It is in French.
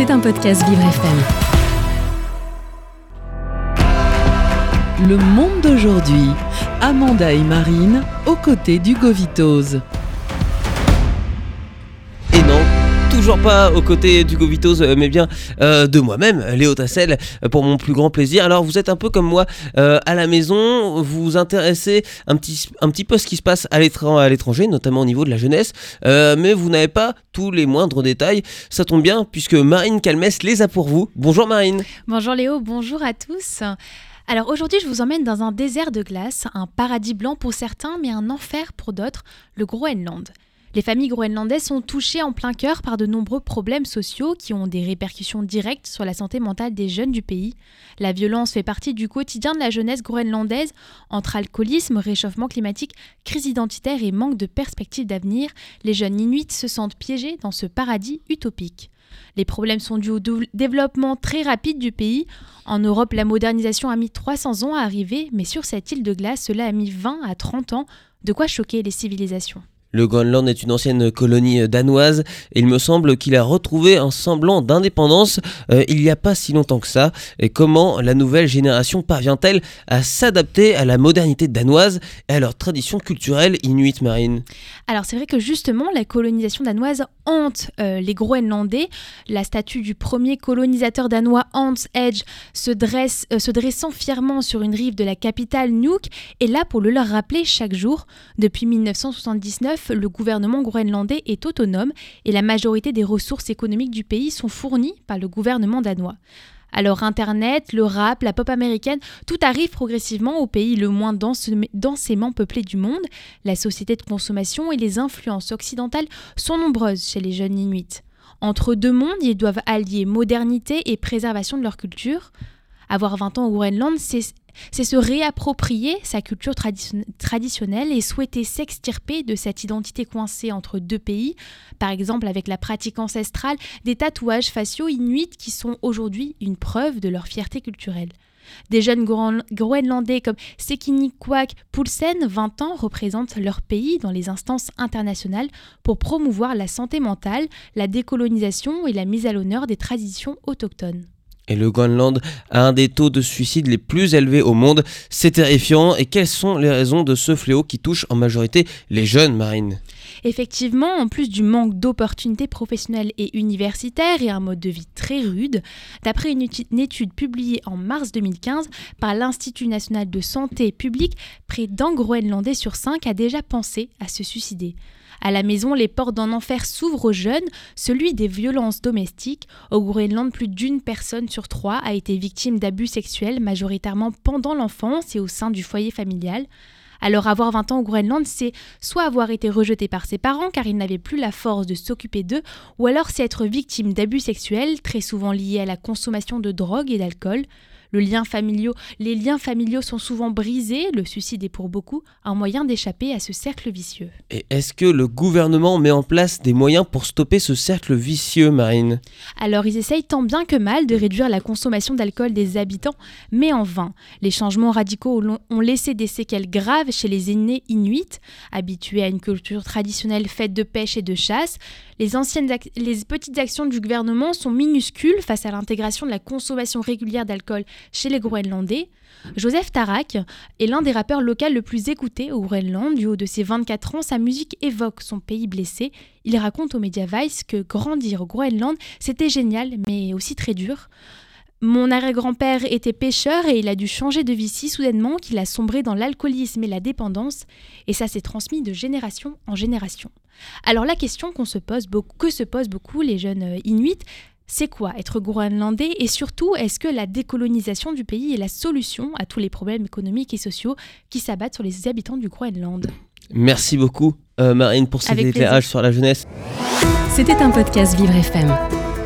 C'est un podcast Vivre FM. Le monde d'aujourd'hui. Amanda et Marine aux côtés du Govitose. Toujours pas aux côtés du Govitose, euh, mais bien euh, de moi-même, Léo Tassel, pour mon plus grand plaisir. Alors vous êtes un peu comme moi euh, à la maison, vous vous intéressez un petit, peu à ce qui se passe à l'étran- à l'étranger, notamment au niveau de la jeunesse, mais vous n'avez pas tous les moindres détails. Ça tombe bien, puisque Marine Calmès les a pour vous. Bonjour Marine. Bonjour Léo, bonjour à tous. Alors aujourd'hui, je vous emmène dans un désert de glace, un paradis blanc pour certains, mais un enfer pour d'autres, le Groenland. Les familles groenlandaises sont touchées en plein cœur par de nombreux problèmes sociaux qui ont des répercussions directes sur la santé mentale des jeunes du pays. La violence fait partie du quotidien de la jeunesse groenlandaise. Entre alcoolisme, réchauffement climatique, crise identitaire et manque de perspectives d'avenir, les jeunes Inuits se sentent piégés dans ce paradis utopique. Les problèmes sont dus au développement très rapide du pays. En Europe, la modernisation a mis 300 ans à arriver, mais sur cette île de glace, cela a mis 20 à 30 ans, de quoi choquer les civilisations. Le Groenland est une ancienne colonie danoise et il me semble qu'il a retrouvé un semblant d'indépendance euh, il n'y a pas si longtemps que ça. Et comment la nouvelle génération parvient-elle à s'adapter à la modernité danoise et à leurs traditions culturelles inuites marines Alors c'est vrai que justement, la colonisation danoise euh, les Groenlandais. La statue du premier colonisateur danois Hans Edge se, euh, se dressant fièrement sur une rive de la capitale Nuuk est là pour le leur rappeler chaque jour. Depuis 1979, le gouvernement groenlandais est autonome et la majorité des ressources économiques du pays sont fournies par le gouvernement danois. Alors Internet, le rap, la pop américaine, tout arrive progressivement au pays le moins densément peuplé du monde. La société de consommation et les influences occidentales sont nombreuses chez les jeunes Inuits. Entre deux mondes, ils doivent allier modernité et préservation de leur culture. Avoir 20 ans au Groenland, c'est c'est se réapproprier sa culture tradition- traditionnelle et souhaiter s'extirper de cette identité coincée entre deux pays, par exemple avec la pratique ancestrale des tatouages faciaux inuits qui sont aujourd'hui une preuve de leur fierté culturelle. Des jeunes Groen- Groenlandais comme Sekinikwak Poulsen, 20 ans, représentent leur pays dans les instances internationales pour promouvoir la santé mentale, la décolonisation et la mise à l'honneur des traditions autochtones. Et le Groenland a un des taux de suicide les plus élevés au monde. C'est terrifiant. Et quelles sont les raisons de ce fléau qui touche en majorité les jeunes marines Effectivement, en plus du manque d'opportunités professionnelles et universitaires et un mode de vie très rude, d'après une étude- publiée en mars 2015 par l'Institut national de santé publique, près d'un Groenlandais sur cinq a déjà pensé à se suicider. À la maison, les portes d'un enfer s'ouvrent aux jeunes, celui des violences domestiques. Au Groenland, plus d'une personne sur trois a été victime d'abus sexuels, majoritairement pendant l'enfance et au sein du foyer familial. Alors avoir 20 ans au Groenland, c'est soit avoir été rejeté par ses parents car ils n'avaient plus la force de s'occuper d'eux, ou alors c'est être victime d'abus sexuels, très souvent liés à la consommation de drogue et d'alcool. Le lien familiaux, les liens familiaux sont souvent brisés, le suicide est pour beaucoup un moyen d'échapper à ce cercle vicieux. Et est-ce que le gouvernement met en place des moyens pour stopper ce cercle vicieux marine? Alors ils essayent tant bien que mal de réduire la consommation d'alcool des habitants, mais en vain. Les changements radicaux ont laissé des séquelles graves chez les aînés inuits, habitués à une culture traditionnelle faite de pêche et de chasse. Les, petites actions du gouvernement sont minuscules face à l'intégration de la consommation régulière d'alcool chez les Groenlandais. Joseph Tarak est l'un des rappeurs locaux le plus écouté au Groenland. Du haut de ses 24 ans, sa musique évoque son pays blessé. Il raconte aux médias Vice que grandir au Groenland, c'était génial, mais aussi très dur. Mon arrière-grand-père était pêcheur et il a dû changer de vie si soudainement qu'il a sombré dans l'alcoolisme et la dépendance, et ça s'est transmis de génération en génération. Alors la question qu'on se pose beaucoup, que se posent beaucoup les jeunes euh, Inuits, c'est quoi être groenlandais et surtout est-ce que la décolonisation du pays est la solution à tous les problèmes économiques et sociaux qui s'abattent sur les habitants du Groenland? Merci beaucoup euh, Marine pour cet Avec éclairage sur la jeunesse. C'était un podcast Vivre FM.